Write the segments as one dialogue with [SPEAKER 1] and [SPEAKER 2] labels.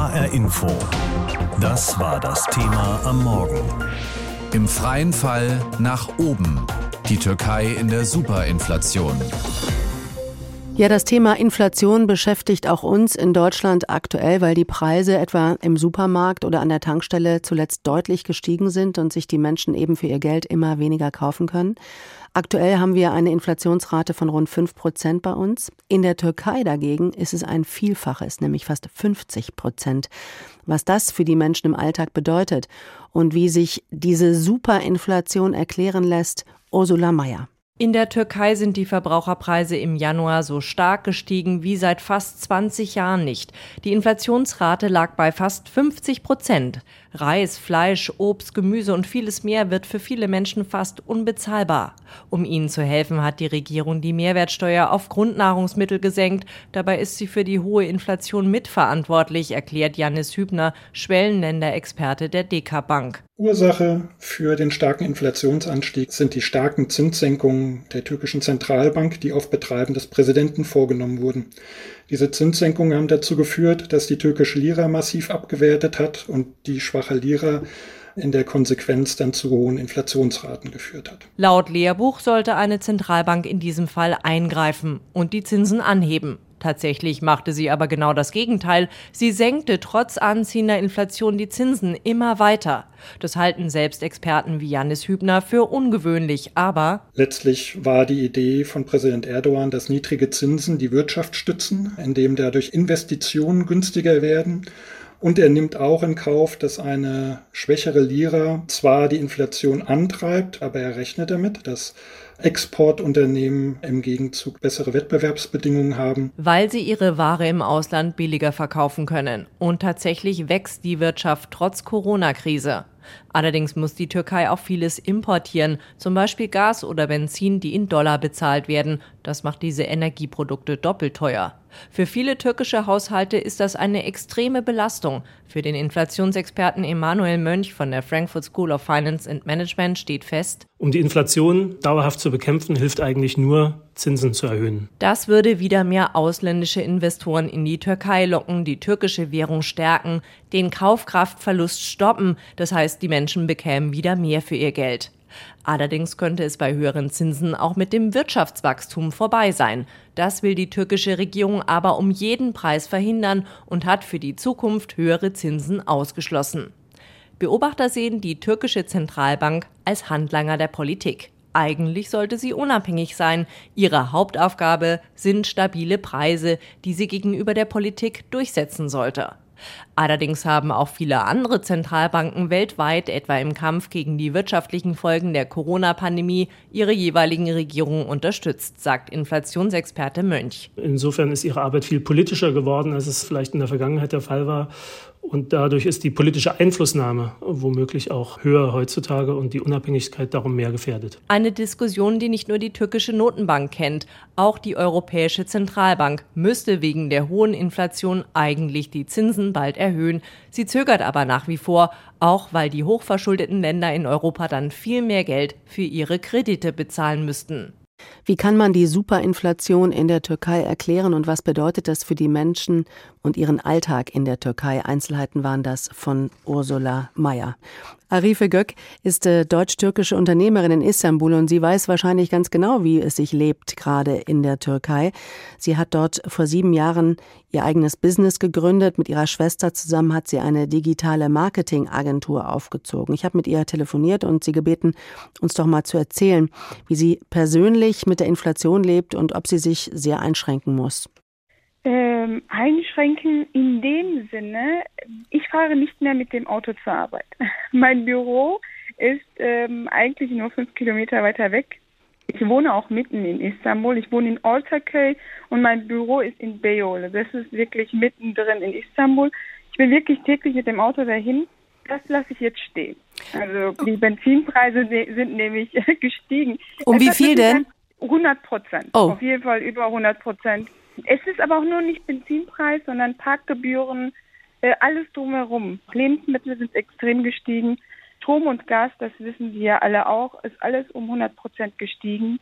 [SPEAKER 1] HR Info. Das war das Thema am Morgen.
[SPEAKER 2] Im freien Fall nach oben. Die Türkei in der Superinflation.
[SPEAKER 3] Ja, das Thema Inflation beschäftigt auch uns in Deutschland aktuell, weil die Preise etwa im Supermarkt oder an der Tankstelle zuletzt deutlich gestiegen sind und sich die Menschen eben für ihr Geld immer weniger kaufen können. Aktuell haben wir eine Inflationsrate von rund 5 Prozent bei uns. In der Türkei dagegen ist es ein Vielfaches, nämlich fast 50 Prozent. Was das für die Menschen im Alltag bedeutet und wie sich diese Superinflation erklären lässt, Ursula Mayer.
[SPEAKER 4] In der Türkei sind die Verbraucherpreise im Januar so stark gestiegen wie seit fast 20 Jahren nicht. Die Inflationsrate lag bei fast 50 Prozent. Reis, Fleisch, Obst, Gemüse und vieles mehr wird für viele Menschen fast unbezahlbar. Um ihnen zu helfen, hat die Regierung die Mehrwertsteuer auf Grundnahrungsmittel gesenkt. Dabei ist sie für die hohe Inflation mitverantwortlich, erklärt Janis Hübner, Schwellenländerexperte der DK Bank.
[SPEAKER 5] Ursache für den starken Inflationsanstieg sind die starken Zinssenkungen der türkischen Zentralbank, die auf Betreiben des Präsidenten vorgenommen wurden. Diese Zinssenkungen haben dazu geführt, dass die türkische Lira massiv abgewertet hat und die schwache Lira in der Konsequenz dann zu hohen Inflationsraten geführt hat.
[SPEAKER 4] Laut Lehrbuch sollte eine Zentralbank in diesem Fall eingreifen und die Zinsen anheben. Tatsächlich machte sie aber genau das Gegenteil. Sie senkte trotz anziehender Inflation die Zinsen immer weiter. Das halten selbst Experten wie Janis Hübner für ungewöhnlich, aber
[SPEAKER 5] letztlich war die Idee von Präsident Erdogan, dass niedrige Zinsen die Wirtschaft stützen, indem dadurch Investitionen günstiger werden. Und er nimmt auch in Kauf, dass eine schwächere Lira zwar die Inflation antreibt, aber er rechnet damit, dass Exportunternehmen im Gegenzug bessere Wettbewerbsbedingungen haben.
[SPEAKER 4] Weil sie ihre Ware im Ausland billiger verkaufen können. Und tatsächlich wächst die Wirtschaft trotz Corona-Krise. Allerdings muss die Türkei auch vieles importieren, zum Beispiel Gas oder Benzin, die in Dollar bezahlt werden. Das macht diese Energieprodukte doppelt teuer. Für viele türkische Haushalte ist das eine extreme Belastung. Für den Inflationsexperten Emanuel Mönch von der Frankfurt School of Finance and Management steht fest,
[SPEAKER 6] um die Inflation dauerhaft zu bekämpfen, hilft eigentlich nur, Zinsen zu erhöhen.
[SPEAKER 4] Das würde wieder mehr ausländische Investoren in die Türkei locken, die türkische Währung stärken, den Kaufkraftverlust stoppen. Das heißt, die Menschen bekämen wieder mehr für ihr Geld. Allerdings könnte es bei höheren Zinsen auch mit dem Wirtschaftswachstum vorbei sein. Das will die türkische Regierung aber um jeden Preis verhindern und hat für die Zukunft höhere Zinsen ausgeschlossen. Beobachter sehen die türkische Zentralbank als Handlanger der Politik. Eigentlich sollte sie unabhängig sein. Ihre Hauptaufgabe sind stabile Preise, die sie gegenüber der Politik durchsetzen sollte. Allerdings haben auch viele andere Zentralbanken weltweit, etwa im Kampf gegen die wirtschaftlichen Folgen der Corona-Pandemie, ihre jeweiligen Regierungen unterstützt, sagt Inflationsexperte Mönch.
[SPEAKER 6] Insofern ist ihre Arbeit viel politischer geworden, als es vielleicht in der Vergangenheit der Fall war. Und dadurch ist die politische Einflussnahme womöglich auch höher heutzutage und die Unabhängigkeit darum mehr gefährdet.
[SPEAKER 4] Eine Diskussion, die nicht nur die türkische Notenbank kennt, auch die Europäische Zentralbank müsste wegen der hohen Inflation eigentlich die Zinsen bald erhöhen. Sie zögert aber nach wie vor, auch weil die hochverschuldeten Länder in Europa dann viel mehr Geld für ihre Kredite bezahlen müssten.
[SPEAKER 3] Wie kann man die Superinflation in der Türkei erklären und was bedeutet das für die Menschen und ihren Alltag in der Türkei? Einzelheiten waren das von Ursula Mayer. Arife Gök ist äh, deutsch-türkische Unternehmerin in Istanbul und sie weiß wahrscheinlich ganz genau, wie es sich lebt, gerade in der Türkei. Sie hat dort vor sieben Jahren ihr eigenes Business gegründet. Mit ihrer Schwester zusammen hat sie eine digitale Marketingagentur aufgezogen. Ich habe mit ihr telefoniert und sie gebeten, uns doch mal zu erzählen, wie sie persönlich mit der Inflation lebt und ob sie sich sehr einschränken muss.
[SPEAKER 7] Ähm, einschränken in dem Sinne, ich fahre nicht mehr mit dem Auto zur Arbeit. mein Büro ist ähm, eigentlich nur fünf Kilometer weiter weg. Ich wohne auch mitten in Istanbul. Ich wohne in Ortaköy und mein Büro ist in Beyoğlu. Das ist wirklich mittendrin in Istanbul. Ich bin wirklich täglich mit dem Auto dahin. Das lasse ich jetzt stehen. Also die Benzinpreise sind nämlich gestiegen.
[SPEAKER 3] Um wie viel denn?
[SPEAKER 7] 100 Prozent. Oh. Auf jeden Fall über 100 Prozent. Es ist aber auch nur nicht Benzinpreis, sondern Parkgebühren, äh, alles drumherum. Lebensmittel sind extrem gestiegen. Strom und Gas, das wissen Sie ja alle auch, ist alles um 100 Prozent gestiegen.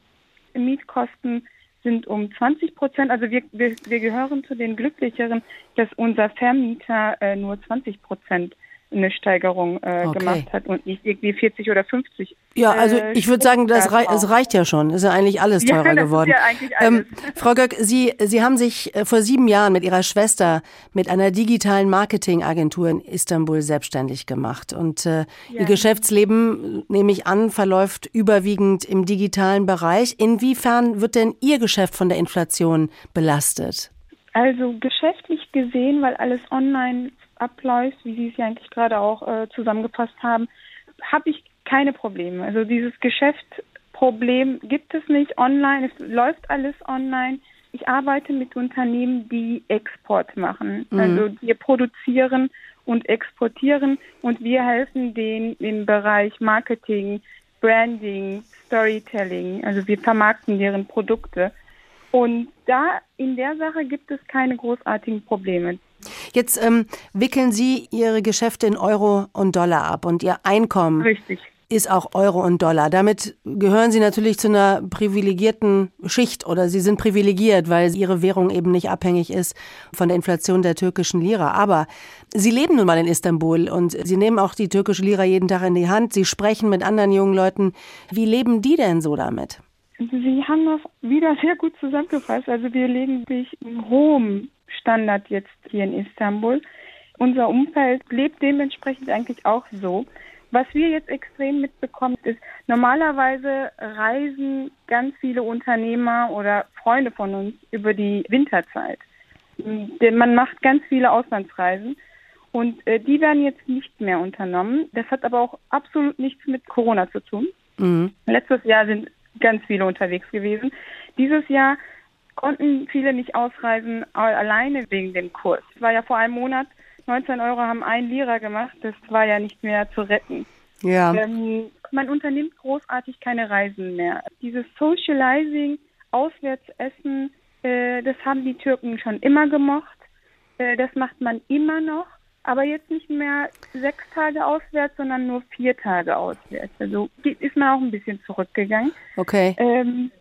[SPEAKER 7] Mietkosten sind um 20 Prozent, also wir, wir, wir gehören zu den Glücklicheren, dass unser Vermieter äh, nur 20 Prozent eine Steigerung äh, okay. gemacht hat und nicht irgendwie 40 oder 50.
[SPEAKER 3] Ja, also äh, ich würde sagen, das, rei das reicht ja schon. Ist ja eigentlich alles teurer ja, geworden. Ja eigentlich alles. Ähm, Frau Göck, Sie, Sie haben sich äh, vor sieben Jahren mit Ihrer Schwester mit einer digitalen Marketingagentur in Istanbul selbstständig gemacht. Und äh, ja. Ihr Geschäftsleben, nehme ich an, verläuft überwiegend im digitalen Bereich. Inwiefern wird denn Ihr Geschäft von der Inflation belastet?
[SPEAKER 7] Also geschäftlich gesehen, weil alles online abläuft, wie Sie es ja eigentlich gerade auch äh, zusammengefasst haben, habe ich keine Probleme. Also dieses Geschäftsproblem gibt es nicht online, es läuft alles online. Ich arbeite mit Unternehmen, die Export machen. Mhm. Also wir produzieren und exportieren und wir helfen denen im Bereich Marketing, Branding, Storytelling. Also wir vermarkten deren Produkte. Und da in der Sache gibt es keine großartigen Probleme.
[SPEAKER 3] Jetzt ähm, wickeln Sie Ihre Geschäfte in Euro und Dollar ab und Ihr Einkommen
[SPEAKER 7] Richtig.
[SPEAKER 3] ist auch Euro und Dollar. Damit gehören Sie natürlich zu einer privilegierten Schicht oder Sie sind privilegiert, weil Ihre Währung eben nicht abhängig ist von der Inflation der türkischen Lira. Aber Sie leben nun mal in Istanbul und Sie nehmen auch die türkische Lira jeden Tag in die Hand. Sie sprechen mit anderen jungen Leuten. Wie leben die denn so damit?
[SPEAKER 7] Sie haben das wieder sehr gut zusammengefasst. Also wir legen sich in hohem Standard jetzt hier in Istanbul. Unser Umfeld lebt dementsprechend eigentlich auch so. Was wir jetzt extrem mitbekommen, ist, normalerweise reisen ganz viele Unternehmer oder Freunde von uns über die Winterzeit. Denn man macht ganz viele Auslandsreisen und äh, die werden jetzt nicht mehr unternommen. Das hat aber auch absolut nichts mit Corona zu tun. Mhm. Letztes Jahr sind ganz viele unterwegs gewesen. Dieses Jahr konnten viele nicht ausreisen, alleine wegen dem Kurs. Es war ja vor einem Monat, 19 Euro haben ein Lira gemacht, das war ja nicht mehr zu retten.
[SPEAKER 3] Ja.
[SPEAKER 7] Ähm, man unternimmt großartig keine Reisen mehr. Dieses Socializing, Auswärtsessen, äh, das haben die Türken schon immer gemocht. Äh, das macht man immer noch, aber jetzt nicht mehr sechs Tage auswärts, sondern nur vier Tage auswärts. Also ist man auch ein bisschen zurückgegangen.
[SPEAKER 3] Okay.
[SPEAKER 7] Ähm,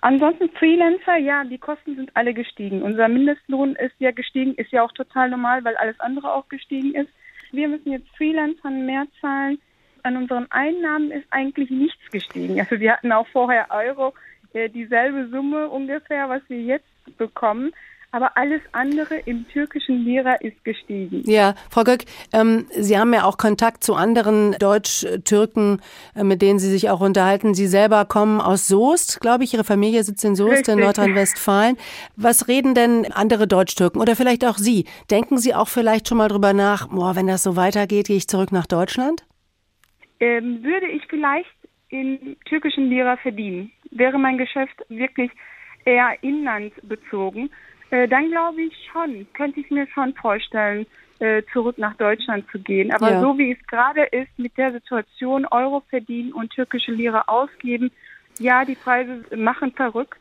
[SPEAKER 7] Ansonsten Freelancer, ja, die Kosten sind alle gestiegen. Unser Mindestlohn ist ja gestiegen, ist ja auch total normal, weil alles andere auch gestiegen ist. Wir müssen jetzt Freelancern mehr zahlen. An unseren Einnahmen ist eigentlich nichts gestiegen. Also wir hatten auch vorher Euro, äh, dieselbe Summe ungefähr, was wir jetzt bekommen aber alles andere im türkischen Lira ist gestiegen.
[SPEAKER 3] Ja, Frau Göck, ähm, Sie haben ja auch Kontakt zu anderen Deutsch-Türken, äh, mit denen Sie sich auch unterhalten. Sie selber kommen aus Soest, glaube ich. Ihre Familie sitzt in Soest Richtig. in Nordrhein-Westfalen. Was reden denn andere Deutsch-Türken oder vielleicht auch Sie? Denken Sie auch vielleicht schon mal drüber nach, boah, wenn das so weitergeht, gehe ich zurück nach Deutschland?
[SPEAKER 7] Ähm, würde ich vielleicht in türkischen Lira verdienen, wäre mein Geschäft wirklich eher inlandsbezogen äh, dann glaube ich schon, könnte ich mir schon vorstellen, äh, zurück nach Deutschland zu gehen. Aber ja. so wie es gerade ist, mit der Situation Euro verdienen und türkische Lira ausgeben, ja, die Preise machen verrückt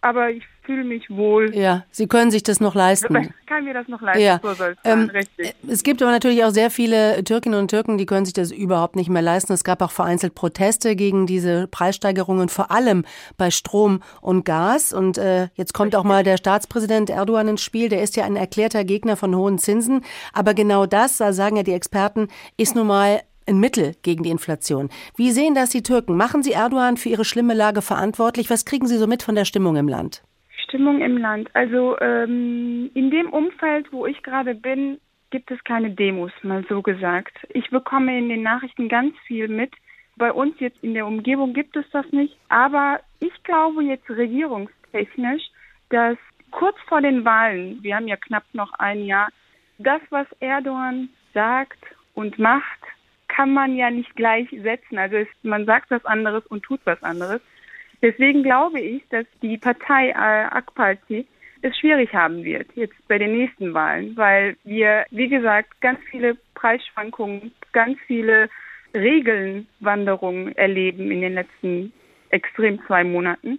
[SPEAKER 7] aber ich fühle mich wohl.
[SPEAKER 3] Ja, Sie können sich das noch leisten.
[SPEAKER 7] Ich kann mir das noch leisten, ja.
[SPEAKER 3] ähm, richtig. Es gibt aber natürlich auch sehr viele Türkinnen und Türken, die können sich das überhaupt nicht mehr leisten. Es gab auch vereinzelt Proteste gegen diese Preissteigerungen, vor allem bei Strom und Gas. Und äh, jetzt kommt richtig. auch mal der Staatspräsident Erdogan ins Spiel. Der ist ja ein erklärter Gegner von hohen Zinsen. Aber genau das, da sagen ja die Experten, ist nun mal ein Mittel gegen die Inflation. Wie sehen das die Türken? Machen Sie Erdogan für ihre schlimme Lage verantwortlich? Was kriegen Sie so mit von der Stimmung im Land?
[SPEAKER 7] Stimmung im Land. Also ähm, in dem Umfeld, wo ich gerade bin, gibt es keine Demos, mal so gesagt. Ich bekomme in den Nachrichten ganz viel mit. Bei uns jetzt in der Umgebung gibt es das nicht. Aber ich glaube jetzt regierungstechnisch, dass kurz vor den Wahlen, wir haben ja knapp noch ein Jahr, das, was Erdogan sagt und macht, kann man ja nicht gleichsetzen. Also es, man sagt was anderes und tut was anderes. Deswegen glaube ich, dass die Partei äh, AK Party es schwierig haben wird jetzt bei den nächsten Wahlen, weil wir, wie gesagt, ganz viele Preisschwankungen, ganz viele Regelnwanderungen erleben in den letzten extrem zwei Monaten.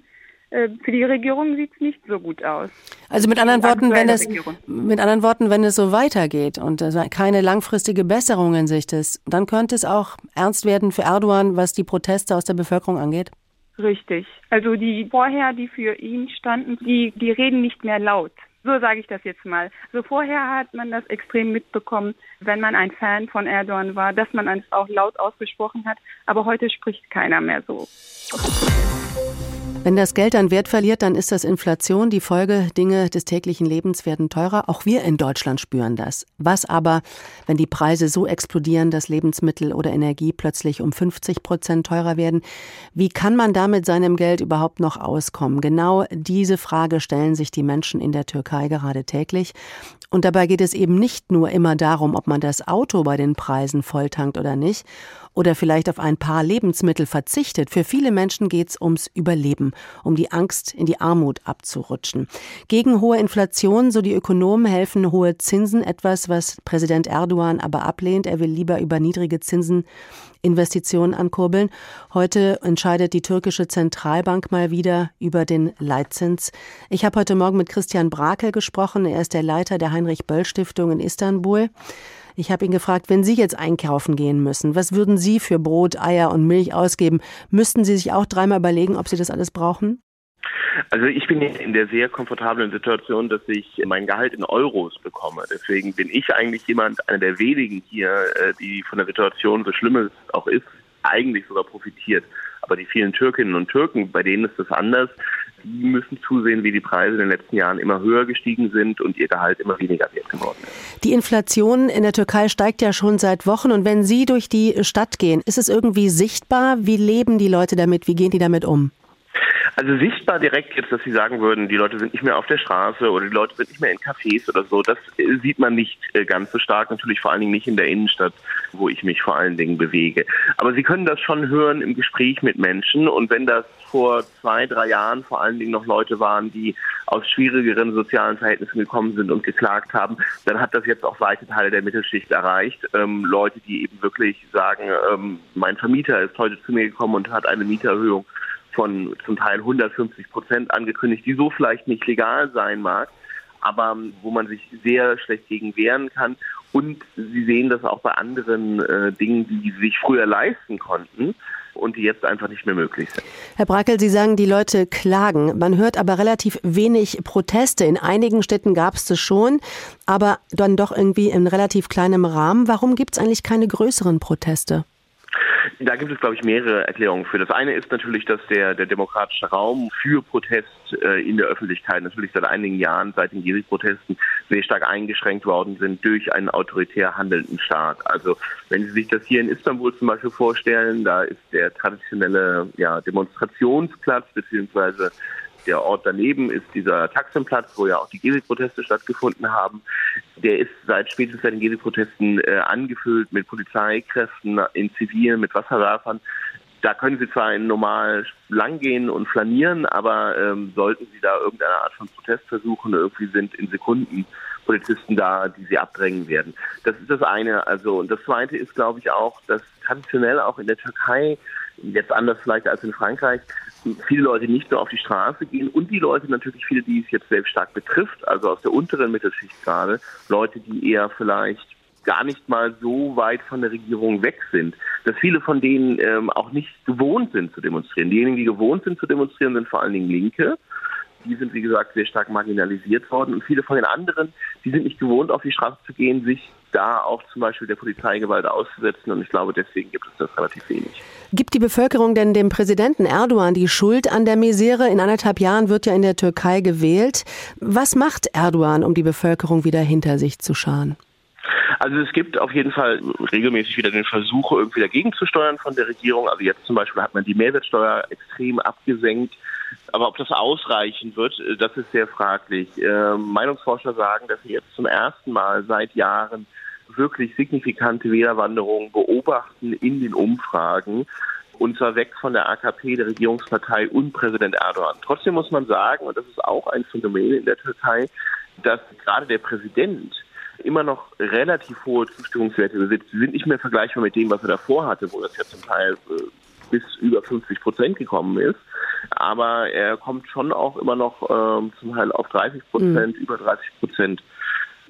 [SPEAKER 7] Äh, für die Regierung sieht es nicht so gut aus.
[SPEAKER 3] Also mit anderen Worten, wenn es mit anderen Worten, wenn es so weitergeht und keine langfristige Besserung in Sicht ist, dann könnte es auch ernst werden für Erdogan, was die Proteste aus der Bevölkerung angeht.
[SPEAKER 7] Richtig. Also die vorher, die für ihn standen, die, die reden nicht mehr laut. So sage ich das jetzt mal. So vorher hat man das extrem mitbekommen, wenn man ein Fan von Erdogan war, dass man es auch laut ausgesprochen hat. Aber heute spricht keiner mehr so.
[SPEAKER 3] Wenn das Geld an Wert verliert, dann ist das Inflation. Die Folge, Dinge des täglichen Lebens werden teurer. Auch wir in Deutschland spüren das. Was aber, wenn die Preise so explodieren, dass Lebensmittel oder Energie plötzlich um 50 Prozent teurer werden? Wie kann man da mit seinem Geld überhaupt noch auskommen? Genau diese Frage stellen sich die Menschen in der Türkei gerade täglich. Und dabei geht es eben nicht nur immer darum, ob man das Auto bei den Preisen volltankt oder nicht oder vielleicht auf ein paar Lebensmittel verzichtet. Für viele Menschen geht es ums Überleben, um die Angst, in die Armut abzurutschen. Gegen hohe Inflation, so die Ökonomen, helfen hohe Zinsen, etwas, was Präsident Erdogan aber ablehnt. Er will lieber über niedrige Zinsen Investitionen ankurbeln. Heute entscheidet die türkische Zentralbank mal wieder über den Leitzins. Ich habe heute Morgen mit Christian Brakel gesprochen. Er ist der Leiter der Heinrich Böll Stiftung in Istanbul. Ich habe ihn gefragt, wenn Sie jetzt einkaufen gehen müssen, was würden Sie für Brot, Eier und Milch ausgeben? Müssten Sie sich auch dreimal überlegen, ob Sie das alles brauchen?
[SPEAKER 8] Also ich bin in der sehr komfortablen Situation, dass ich mein Gehalt in Euros bekomme. Deswegen bin ich eigentlich jemand, einer der wenigen hier, äh, die von der Situation, so schlimm es auch ist, eigentlich sogar profitiert. Aber die vielen Türkinnen und Türken, bei denen ist das anders. Die müssen zusehen, wie die Preise in den letzten Jahren immer höher gestiegen sind und ihr Gehalt immer weniger wert geworden ist.
[SPEAKER 3] Die Inflation in der Türkei steigt ja schon seit Wochen. Und wenn Sie durch die Stadt gehen, ist es irgendwie sichtbar? Wie leben die Leute damit? Wie gehen die damit um?
[SPEAKER 8] Also sichtbar direkt jetzt, dass Sie sagen würden, die Leute sind nicht mehr auf der Straße oder die Leute sind nicht mehr in Cafés oder so, das äh, sieht man nicht äh, ganz so stark, natürlich vor allen Dingen nicht in der Innenstadt, wo ich mich vor allen Dingen bewege. Aber Sie können das schon hören im Gespräch mit Menschen und wenn das vor zwei, drei Jahren vor allen Dingen noch Leute waren, die aus schwierigeren sozialen Verhältnissen gekommen sind und geklagt haben, dann hat das jetzt auch weite Teile der Mittelschicht erreicht. Ähm, Leute, die eben wirklich sagen, ähm, mein Vermieter ist heute zu mir gekommen und hat eine Mieterhöhung von zum Teil 150 Prozent angekündigt, die so vielleicht nicht legal sein mag, aber wo man sich sehr schlecht gegen wehren kann. Und Sie sehen das auch bei anderen äh, Dingen, die Sie sich früher leisten konnten und die jetzt einfach nicht mehr möglich sind.
[SPEAKER 3] Herr Brackel, Sie sagen, die Leute klagen. Man hört aber relativ wenig Proteste. In einigen Städten gab es das schon, aber dann doch irgendwie in relativ kleinem Rahmen. Warum gibt es eigentlich keine größeren Proteste?
[SPEAKER 8] Da gibt es, glaube ich, mehrere Erklärungen für. Das eine ist natürlich, dass der, der demokratische Raum für Protest äh, in der Öffentlichkeit natürlich seit einigen Jahren, seit den Gezi-Protesten, sehr stark eingeschränkt worden sind durch einen autoritär handelnden Staat. Also wenn Sie sich das hier in Istanbul zum Beispiel vorstellen, da ist der traditionelle ja, Demonstrationsplatz beziehungsweise der Ort daneben ist dieser Taximplatz, wo ja auch die Gezi-Proteste stattgefunden haben. Der ist seit spätestens seit den Gezi-Protesten äh, angefüllt mit Polizeikräften in Zivil, mit Wasserwerfern. Da können Sie zwar normal langgehen und flanieren, aber ähm, sollten Sie da irgendeine Art von Protest versuchen, irgendwie sind in Sekunden Polizisten da, die sie abdrängen werden. Das ist das eine. Also und das zweite ist, glaube ich, auch, dass traditionell auch in der Türkei jetzt anders vielleicht als in Frankreich viele Leute nicht nur auf die Straße gehen und die Leute natürlich viele, die es jetzt selbst stark betrifft, also aus der unteren Mittelschicht gerade, Leute, die eher vielleicht gar nicht mal so weit von der Regierung weg sind, dass viele von denen ähm, auch nicht gewohnt sind zu demonstrieren. Diejenigen, die gewohnt sind zu demonstrieren, sind vor allen Dingen Linke. Die sind, wie gesagt, sehr stark marginalisiert worden. Und viele von den anderen, die sind nicht gewohnt, auf die Straße zu gehen, sich da auch zum Beispiel der Polizeigewalt auszusetzen. Und ich glaube, deswegen gibt es das relativ wenig.
[SPEAKER 3] Gibt die Bevölkerung denn dem Präsidenten Erdogan die Schuld an der Misere? In anderthalb Jahren wird ja in der Türkei gewählt. Was macht Erdogan, um die Bevölkerung wieder hinter sich zu scharen?
[SPEAKER 8] Also es gibt auf jeden Fall regelmäßig wieder den Versuch, irgendwie dagegen zu steuern von der Regierung. Also jetzt zum Beispiel hat man die Mehrwertsteuer extrem abgesenkt. Aber ob das ausreichen wird, das ist sehr fraglich. Äh, Meinungsforscher sagen, dass sie jetzt zum ersten Mal seit Jahren wirklich signifikante Wählerwanderungen beobachten in den Umfragen. Und zwar weg von der AKP, der Regierungspartei und Präsident Erdogan. Trotzdem muss man sagen, und das ist auch ein Phänomen in der Türkei, dass gerade der Präsident immer noch relativ hohe Zustimmungswerte besitzt. Sie sind nicht mehr vergleichbar mit dem, was er davor hatte, wo das ja zum Teil äh, bis über 50 Prozent gekommen ist. Aber er kommt schon auch immer noch ähm, zum Teil auf 30 Prozent, mhm. über 30 Prozent.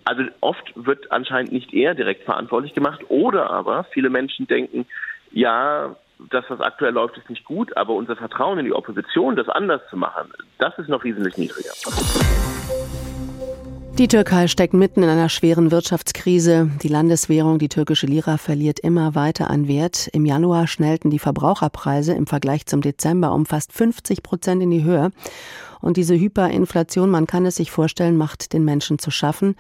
[SPEAKER 8] Also oft wird anscheinend nicht er direkt verantwortlich gemacht oder aber viele Menschen denken, ja, das, was aktuell läuft, ist nicht gut, aber unser Vertrauen in die Opposition, das anders zu machen, das ist noch wesentlich niedriger.
[SPEAKER 3] Die Türkei steckt mitten in einer schweren Wirtschaftskrise. Die Landeswährung, die türkische Lira, verliert immer weiter an Wert. Im Januar schnellten die Verbraucherpreise im Vergleich zum Dezember um fast 50 Prozent in die Höhe. Und diese Hyperinflation, man kann es sich vorstellen, macht den Menschen zu schaffen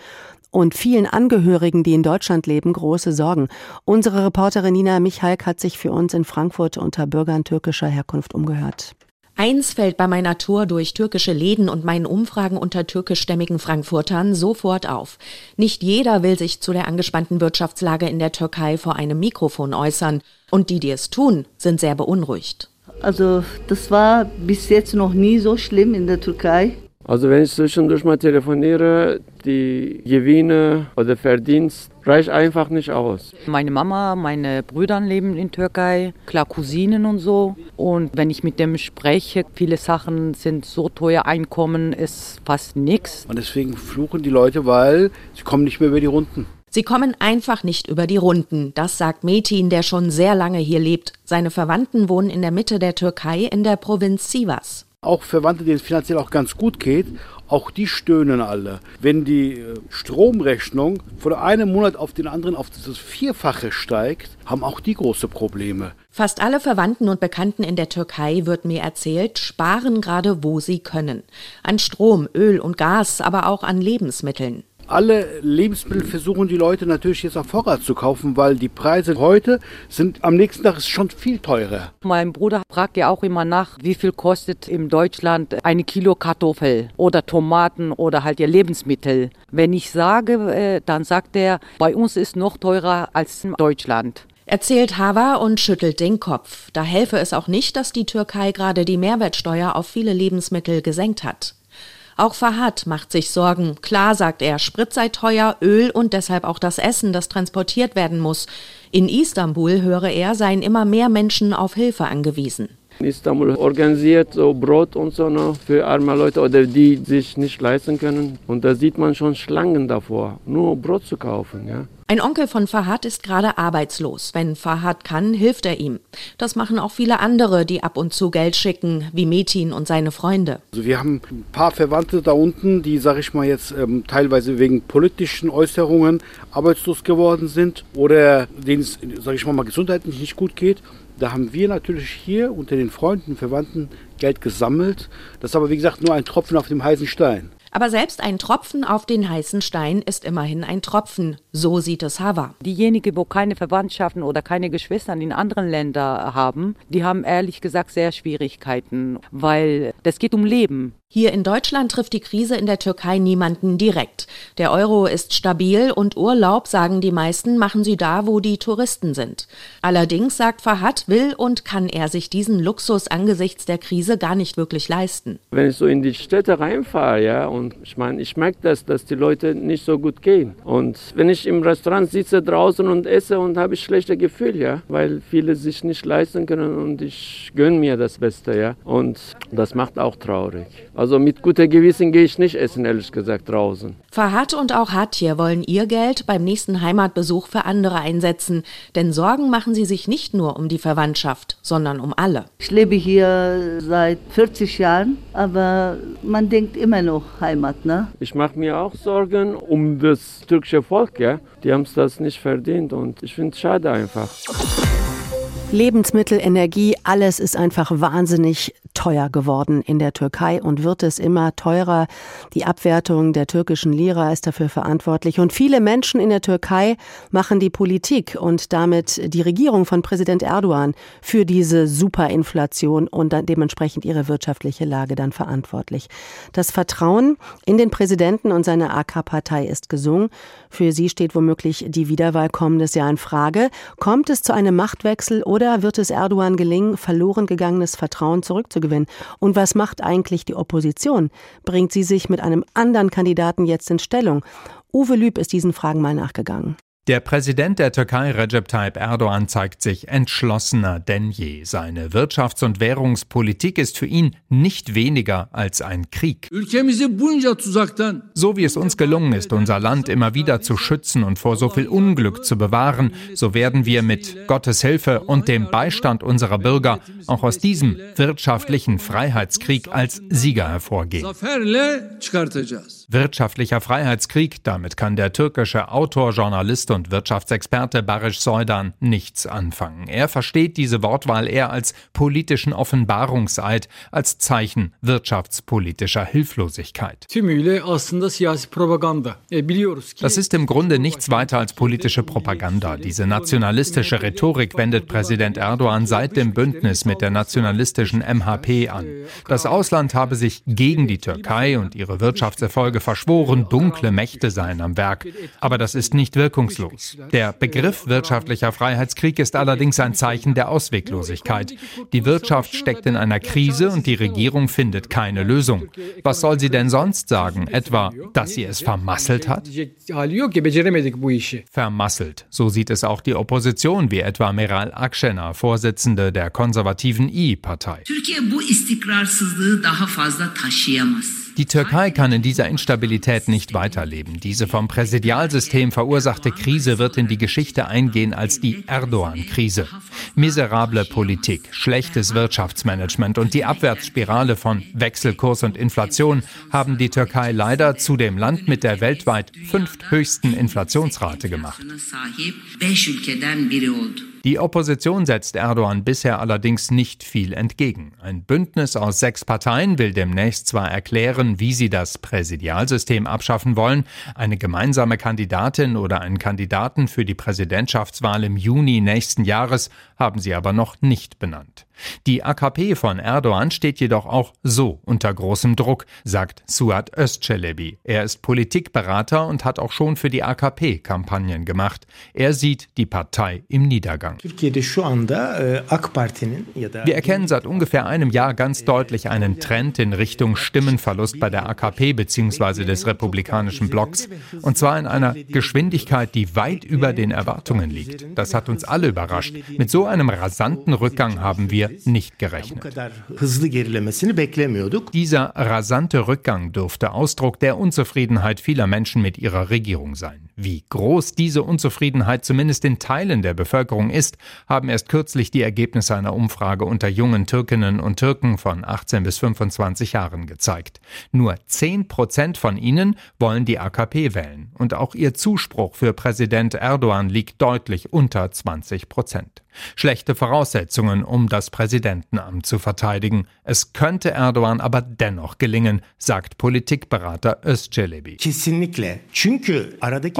[SPEAKER 3] und vielen Angehörigen, die in Deutschland leben, große Sorgen. Unsere Reporterin Nina Michalk hat sich für uns in Frankfurt unter Bürgern türkischer Herkunft umgehört.
[SPEAKER 9] Eins fällt bei meiner Tour durch türkische Läden und meinen Umfragen unter türkischstämmigen Frankfurtern sofort auf. Nicht jeder will sich zu der angespannten Wirtschaftslage in der Türkei vor einem Mikrofon äußern. Und die, die es tun, sind sehr beunruhigt.
[SPEAKER 10] Also das war bis jetzt noch nie so schlimm in der Türkei.
[SPEAKER 11] Also wenn ich zwischendurch mal telefoniere, die Gewinne oder Verdienst reicht einfach nicht aus.
[SPEAKER 12] Meine Mama, meine Brüder leben in Türkei, klar Cousinen und so. Und wenn ich mit dem spreche, viele Sachen sind so teuer, Einkommen ist fast nichts.
[SPEAKER 13] Und deswegen fluchen die Leute, weil sie kommen nicht mehr über die Runden.
[SPEAKER 9] Sie kommen einfach nicht über die Runden, das sagt Metin, der schon sehr lange hier lebt. Seine Verwandten wohnen in der Mitte der Türkei in der Provinz Sivas
[SPEAKER 13] auch Verwandte, denen es finanziell auch ganz gut geht, auch die stöhnen alle. Wenn die äh, Stromrechnung von einem Monat auf den anderen auf das Vierfache steigt, haben auch die große Probleme.
[SPEAKER 9] Fast alle Verwandten und Bekannten in der Türkei, wird mir erzählt, sparen gerade, wo sie können. An Strom, Öl und Gas, aber auch an Lebensmitteln
[SPEAKER 13] alle Lebensmittel versuchen die Leute natürlich jetzt auf Vorrat zu kaufen, weil die Preise heute sind am nächsten Tag ist schon viel teurer.
[SPEAKER 12] Mein Bruder fragt ja auch immer nach, wie viel kostet in Deutschland eine Kilo Kartoffel oder Tomaten oder halt ihr Lebensmittel. Wenn ich sage, äh, dann sagt er, bei uns ist noch teurer als in Deutschland.
[SPEAKER 9] Erzählt Hava und schüttelt den Kopf. Da helfe es auch nicht, dass die Türkei gerade die Mehrwertsteuer auf viele Lebensmittel gesenkt hat. Auch Fahad macht sich Sorgen. Klar, sagt er, Sprit sei teuer, Öl und deshalb auch das Essen, das transportiert werden muss. In Istanbul, höre er, seien immer mehr Menschen auf Hilfe angewiesen.
[SPEAKER 11] Istanbul organisiert so Brot und so noch für arme Leute oder die sich nicht leisten können. Und da sieht man schon Schlangen davor, nur Brot zu kaufen. Ja.
[SPEAKER 9] Ein Onkel von Fahad ist gerade arbeitslos. Wenn Fahad kann, hilft er ihm. Das machen auch viele andere, die ab und zu Geld schicken, wie Metin und seine Freunde.
[SPEAKER 13] Also wir haben ein paar Verwandte da unten, die, sage ich mal jetzt, ähm, teilweise wegen politischen Äußerungen arbeitslos geworden sind oder denen es, sage ich mal, mal gesundheitlich nicht gut geht. Da haben wir natürlich hier unter den Freunden und Verwandten Geld gesammelt. Das ist aber, wie gesagt, nur ein Tropfen auf dem heißen Stein.
[SPEAKER 9] Aber selbst ein Tropfen auf den heißen Stein ist immerhin ein Tropfen. So sieht es Hava.
[SPEAKER 12] Diejenigen, wo keine Verwandtschaften oder keine Geschwister in anderen Ländern haben, die haben ehrlich gesagt sehr Schwierigkeiten, weil das geht um Leben.
[SPEAKER 9] Hier in Deutschland trifft die Krise in der Türkei niemanden direkt. Der Euro ist stabil und Urlaub, sagen die meisten, machen sie da, wo die Touristen sind. Allerdings, sagt Fahad, will und kann er sich diesen Luxus angesichts der Krise gar nicht wirklich leisten.
[SPEAKER 11] Wenn ich so in die Städte reinfahre, ja, und ich meine, ich merke das, dass die Leute nicht so gut gehen. Und wenn ich im Restaurant sitze draußen und esse und habe ich schlechte Gefühle, ja, weil viele sich nicht leisten können und ich gönne mir das Beste, ja. Und das macht auch traurig. Also mit guter Gewissen gehe ich nicht essen, ehrlich gesagt, draußen.
[SPEAKER 9] Fahad und auch Hatje wollen ihr Geld beim nächsten Heimatbesuch für andere einsetzen. Denn Sorgen machen sie sich nicht nur um die Verwandtschaft, sondern um alle.
[SPEAKER 10] Ich lebe hier seit 40 Jahren, aber man denkt immer noch Heimat, ne?
[SPEAKER 11] Ich mache mir auch Sorgen um das türkische Volk, ja. Die haben es das nicht verdient und ich finde es schade einfach.
[SPEAKER 3] Lebensmittel, Energie, alles ist einfach wahnsinnig teuer geworden in der Türkei und wird es immer teurer. Die Abwertung der türkischen Lira ist dafür verantwortlich. Und viele Menschen in der Türkei machen die Politik und damit die Regierung von Präsident Erdogan für diese Superinflation und dann dementsprechend ihre wirtschaftliche Lage dann verantwortlich. Das Vertrauen in den Präsidenten und seine AK-Partei ist gesungen. Für sie steht womöglich die Wiederwahl kommendes Jahr in Frage. Kommt es zu einem Machtwechsel oder wird es Erdogan gelingen, verloren gegangenes Vertrauen zurückzugewinnen? Und was macht eigentlich die Opposition? Bringt sie sich mit einem anderen Kandidaten jetzt in Stellung? Uwe Lüb ist diesen Fragen mal nachgegangen.
[SPEAKER 14] Der Präsident der Türkei Recep Tayyip Erdogan zeigt sich entschlossener denn je. Seine Wirtschafts- und Währungspolitik ist für ihn nicht weniger als ein Krieg. So wie es uns gelungen ist, unser Land immer wieder zu schützen und vor so viel Unglück zu bewahren, so werden wir mit Gottes Hilfe und dem Beistand unserer Bürger auch aus diesem wirtschaftlichen Freiheitskrieg als Sieger hervorgehen. Wirtschaftlicher Freiheitskrieg, damit kann der türkische Autor, Journalist und Wirtschaftsexperte Barış Soydan nichts anfangen. Er versteht diese Wortwahl eher als politischen Offenbarungseid, als Zeichen wirtschaftspolitischer Hilflosigkeit. Das ist im Grunde nichts weiter als politische Propaganda. Diese nationalistische Rhetorik wendet Präsident Erdogan seit dem Bündnis mit der nationalistischen MHP an. Das Ausland habe sich gegen die Türkei und ihre Wirtschaftserfolge Folge verschworen, dunkle Mächte seien am Werk. Aber das ist nicht wirkungslos. Der Begriff wirtschaftlicher Freiheitskrieg ist allerdings ein Zeichen der Ausweglosigkeit. Die Wirtschaft steckt in einer Krise und die Regierung findet keine Lösung. Was soll sie denn sonst sagen? Etwa, dass sie es vermasselt hat? Vermasselt. So sieht es auch die Opposition, wie etwa Meral Akşener, Vorsitzende der konservativen I-Partei. Türkiye bu istikrarsızlığı daha fazla taşıyamaz. Die Türkei kann in dieser Instabilität nicht weiterleben. Diese vom Präsidialsystem verursachte Krise wird in die Geschichte eingehen als die Erdogan-Krise. Miserable Politik, schlechtes Wirtschaftsmanagement und die Abwärtsspirale von Wechselkurs und Inflation haben die Türkei leider zu dem Land mit der weltweit fünfthöchsten Inflationsrate gemacht. Die Opposition setzt Erdogan bisher allerdings nicht viel entgegen. Ein Bündnis aus sechs Parteien will demnächst zwar erklären, wie sie das Präsidialsystem abschaffen wollen, eine gemeinsame Kandidatin oder einen Kandidaten für die Präsidentschaftswahl im Juni nächsten Jahres haben sie aber noch nicht benannt. Die AKP von Erdogan steht jedoch auch so unter großem Druck, sagt Suat Özcelebi. Er ist Politikberater und hat auch schon für die AKP Kampagnen gemacht. Er sieht die Partei im Niedergang. Wir erkennen seit ungefähr einem Jahr ganz deutlich einen Trend in Richtung Stimmenverlust bei der AKP bzw. des republikanischen Blocks. Und zwar in einer Geschwindigkeit, die weit über den Erwartungen liegt. Das hat uns alle überrascht. Mit so einem rasanten Rückgang haben wir nicht gerechnet. Dieser rasante Rückgang dürfte Ausdruck der Unzufriedenheit vieler Menschen mit ihrer Regierung sein. Wie groß diese Unzufriedenheit zumindest in Teilen der Bevölkerung ist, haben erst kürzlich die Ergebnisse einer Umfrage unter jungen Türkinnen und Türken von 18 bis 25 Jahren gezeigt. Nur 10 Prozent von ihnen wollen die AKP wählen und auch ihr Zuspruch für Präsident Erdogan liegt deutlich unter 20 Prozent. Schlechte Voraussetzungen, um das Präsidentenamt zu verteidigen. Es könnte Erdogan aber dennoch gelingen, sagt Politikberater Özcelebi.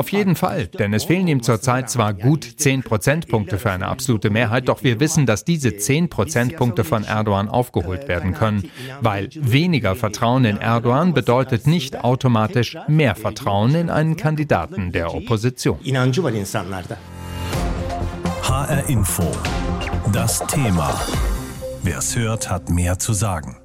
[SPEAKER 14] Auf jeden Fall, denn es fehlen ihm zurzeit zwar gut 10 Prozentpunkte für eine absolute Mehrheit, doch wir wissen, dass diese 10 Prozentpunkte von Erdogan aufgeholt werden können, weil weniger Vertrauen in Erdogan bedeutet nicht automatisch mehr Vertrauen in einen Kandidaten der Opposition.
[SPEAKER 1] HR Info. Das Thema. Wer es hört, hat mehr zu sagen.